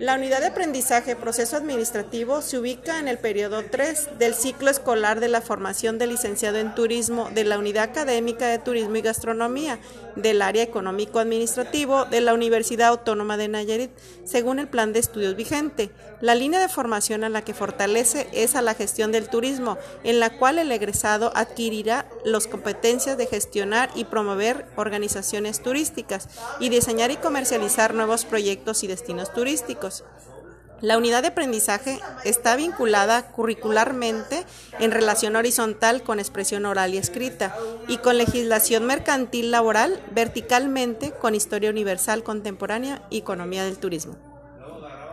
La unidad de aprendizaje proceso administrativo se ubica en el periodo 3 del ciclo escolar de la formación de licenciado en turismo de la Unidad Académica de Turismo y Gastronomía del área económico-administrativo de la Universidad Autónoma de Nayarit, según el plan de estudios vigente. La línea de formación a la que fortalece es a la gestión del turismo, en la cual el egresado adquirirá las competencias de gestionar y promover organizaciones turísticas y diseñar y comercializar nuevos proyectos y destinos turísticos. La unidad de aprendizaje está vinculada curricularmente en relación horizontal con expresión oral y escrita y con legislación mercantil laboral verticalmente con historia universal contemporánea y economía del turismo.